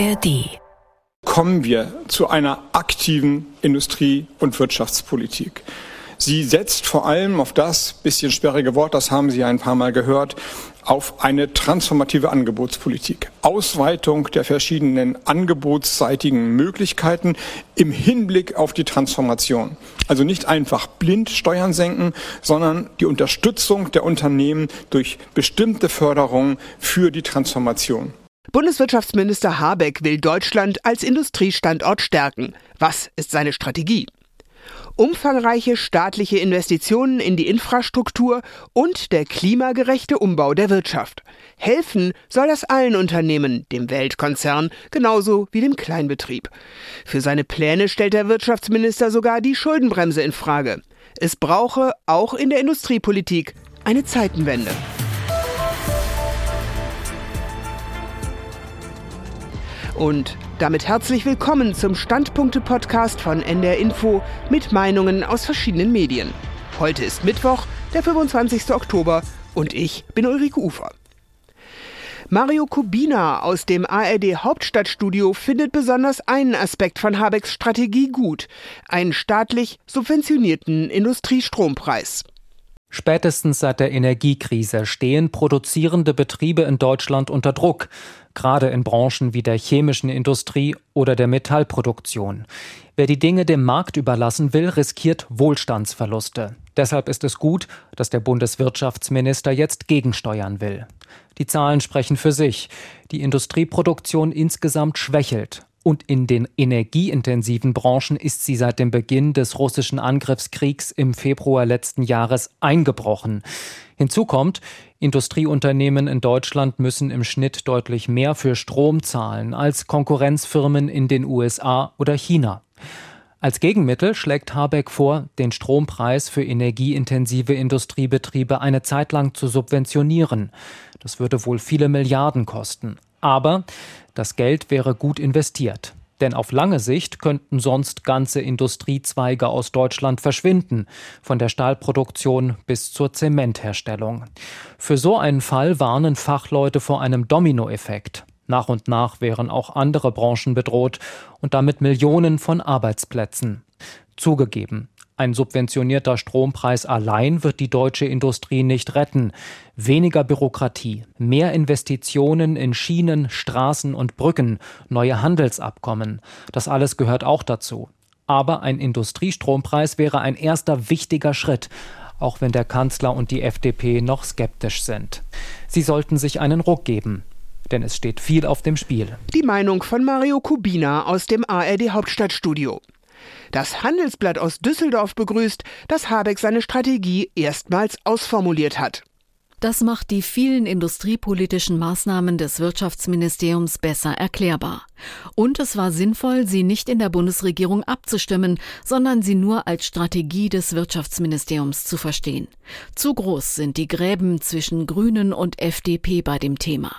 ARD. Kommen wir zu einer aktiven Industrie- und Wirtschaftspolitik. Sie setzt vor allem auf das bisschen sperrige Wort, das haben Sie ein paar Mal gehört, auf eine transformative Angebotspolitik. Ausweitung der verschiedenen angebotsseitigen Möglichkeiten im Hinblick auf die Transformation. Also nicht einfach blind Steuern senken, sondern die Unterstützung der Unternehmen durch bestimmte Förderungen für die Transformation. Bundeswirtschaftsminister Habeck will Deutschland als Industriestandort stärken. Was ist seine Strategie? umfangreiche staatliche Investitionen in die Infrastruktur und der klimagerechte Umbau der Wirtschaft. Helfen soll das allen Unternehmen, dem Weltkonzern genauso wie dem Kleinbetrieb. Für seine Pläne stellt der Wirtschaftsminister sogar die Schuldenbremse in Frage. Es brauche auch in der Industriepolitik eine Zeitenwende. Und damit herzlich willkommen zum Standpunkte-Podcast von NDR Info mit Meinungen aus verschiedenen Medien. Heute ist Mittwoch, der 25. Oktober und ich bin Ulrike Ufer. Mario Kubina aus dem ARD Hauptstadtstudio findet besonders einen Aspekt von Habecks Strategie gut, einen staatlich subventionierten Industriestrompreis. Spätestens seit der Energiekrise stehen produzierende Betriebe in Deutschland unter Druck, gerade in Branchen wie der chemischen Industrie oder der Metallproduktion. Wer die Dinge dem Markt überlassen will, riskiert Wohlstandsverluste. Deshalb ist es gut, dass der Bundeswirtschaftsminister jetzt gegensteuern will. Die Zahlen sprechen für sich. Die Industrieproduktion insgesamt schwächelt und in den energieintensiven Branchen ist sie seit dem Beginn des russischen Angriffskriegs im Februar letzten Jahres eingebrochen. Hinzu kommt, Industrieunternehmen in Deutschland müssen im Schnitt deutlich mehr für Strom zahlen als Konkurrenzfirmen in den USA oder China. Als Gegenmittel schlägt Habeck vor, den Strompreis für energieintensive Industriebetriebe eine Zeit lang zu subventionieren. Das würde wohl viele Milliarden kosten. Aber das Geld wäre gut investiert. Denn auf lange Sicht könnten sonst ganze Industriezweige aus Deutschland verschwinden, von der Stahlproduktion bis zur Zementherstellung. Für so einen Fall warnen Fachleute vor einem Dominoeffekt. Nach und nach wären auch andere Branchen bedroht und damit Millionen von Arbeitsplätzen. Zugegeben, ein subventionierter Strompreis allein wird die deutsche Industrie nicht retten. Weniger Bürokratie, mehr Investitionen in Schienen, Straßen und Brücken, neue Handelsabkommen, das alles gehört auch dazu. Aber ein Industriestrompreis wäre ein erster wichtiger Schritt, auch wenn der Kanzler und die FDP noch skeptisch sind. Sie sollten sich einen Ruck geben. Denn es steht viel auf dem Spiel. Die Meinung von Mario Kubina aus dem ARD Hauptstadtstudio. Das Handelsblatt aus Düsseldorf begrüßt, dass Habeck seine Strategie erstmals ausformuliert hat. Das macht die vielen industriepolitischen Maßnahmen des Wirtschaftsministeriums besser erklärbar. Und es war sinnvoll, sie nicht in der Bundesregierung abzustimmen, sondern sie nur als Strategie des Wirtschaftsministeriums zu verstehen. Zu groß sind die Gräben zwischen Grünen und FDP bei dem Thema.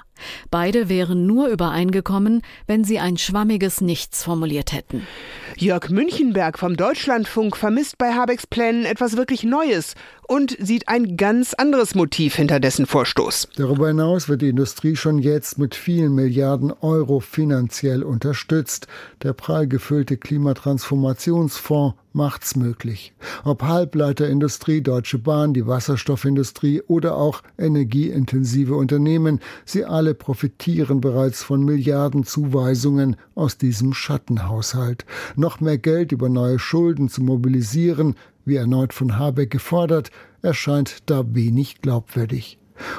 Beide wären nur übereingekommen, wenn sie ein schwammiges Nichts formuliert hätten. Jörg Münchenberg vom Deutschlandfunk vermisst bei Habecks Plänen etwas wirklich Neues und sieht ein ganz anderes Motiv hinter dessen Vorstoß. Darüber hinaus wird die Industrie schon jetzt mit vielen Milliarden Euro finanziell unterstützt. Der prall gefüllte Klimatransformationsfonds macht's möglich. Ob Halbleiterindustrie, Deutsche Bahn, die Wasserstoffindustrie oder auch energieintensive Unternehmen, sie alle profitieren bereits von Milliardenzuweisungen aus diesem Schattenhaushalt. Noch mehr Geld über neue Schulden zu mobilisieren, wie erneut von Habeck gefordert, erscheint da wenig glaubwürdig.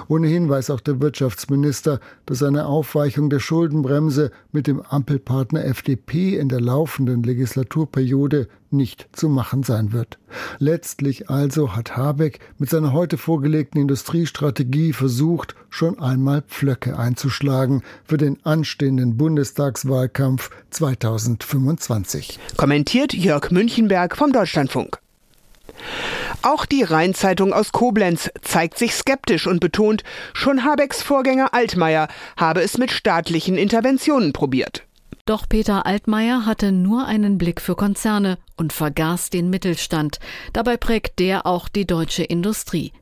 Ohnehin weiß auch der Wirtschaftsminister, dass eine Aufweichung der Schuldenbremse mit dem Ampelpartner FDP in der laufenden Legislaturperiode nicht zu machen sein wird. Letztlich also hat Habeck mit seiner heute vorgelegten Industriestrategie versucht, schon einmal Pflöcke einzuschlagen für den anstehenden Bundestagswahlkampf 2025. Kommentiert Jörg Münchenberg vom Deutschlandfunk. Auch die Rheinzeitung aus Koblenz zeigt sich skeptisch und betont, schon Habecks Vorgänger Altmaier habe es mit staatlichen Interventionen probiert. Doch Peter Altmaier hatte nur einen Blick für Konzerne und vergaß den Mittelstand. Dabei prägt der auch die deutsche Industrie.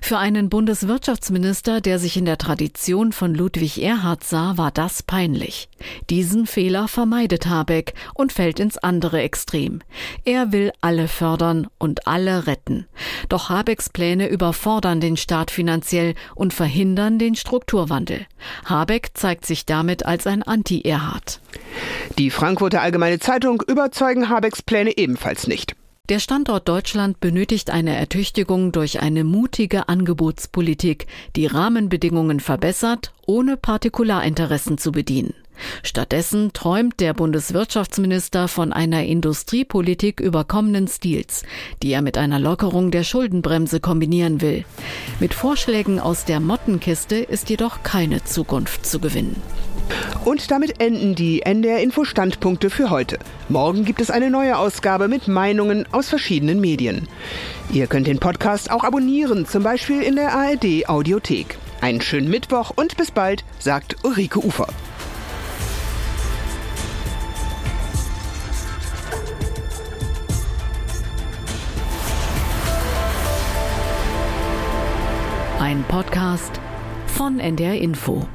Für einen Bundeswirtschaftsminister, der sich in der Tradition von Ludwig Erhard sah, war das peinlich. Diesen Fehler vermeidet Habeck und fällt ins andere Extrem. Er will alle fördern und alle retten. Doch Habecks Pläne überfordern den Staat finanziell und verhindern den Strukturwandel. Habeck zeigt sich damit als ein Anti-Erhard. Die Frankfurter Allgemeine Zeitung überzeugen Habecks Pläne ebenfalls nicht. Der Standort Deutschland benötigt eine Ertüchtigung durch eine mutige Angebotspolitik, die Rahmenbedingungen verbessert, ohne Partikularinteressen zu bedienen. Stattdessen träumt der Bundeswirtschaftsminister von einer Industriepolitik überkommenen Stils, die er mit einer Lockerung der Schuldenbremse kombinieren will. Mit Vorschlägen aus der Mottenkiste ist jedoch keine Zukunft zu gewinnen. Und damit enden die NDR Info Standpunkte für heute. Morgen gibt es eine neue Ausgabe mit Meinungen aus verschiedenen Medien. Ihr könnt den Podcast auch abonnieren, zum Beispiel in der ARD Audiothek. Einen schönen Mittwoch und bis bald, sagt Ulrike Ufer. Ein Podcast von NDR Info.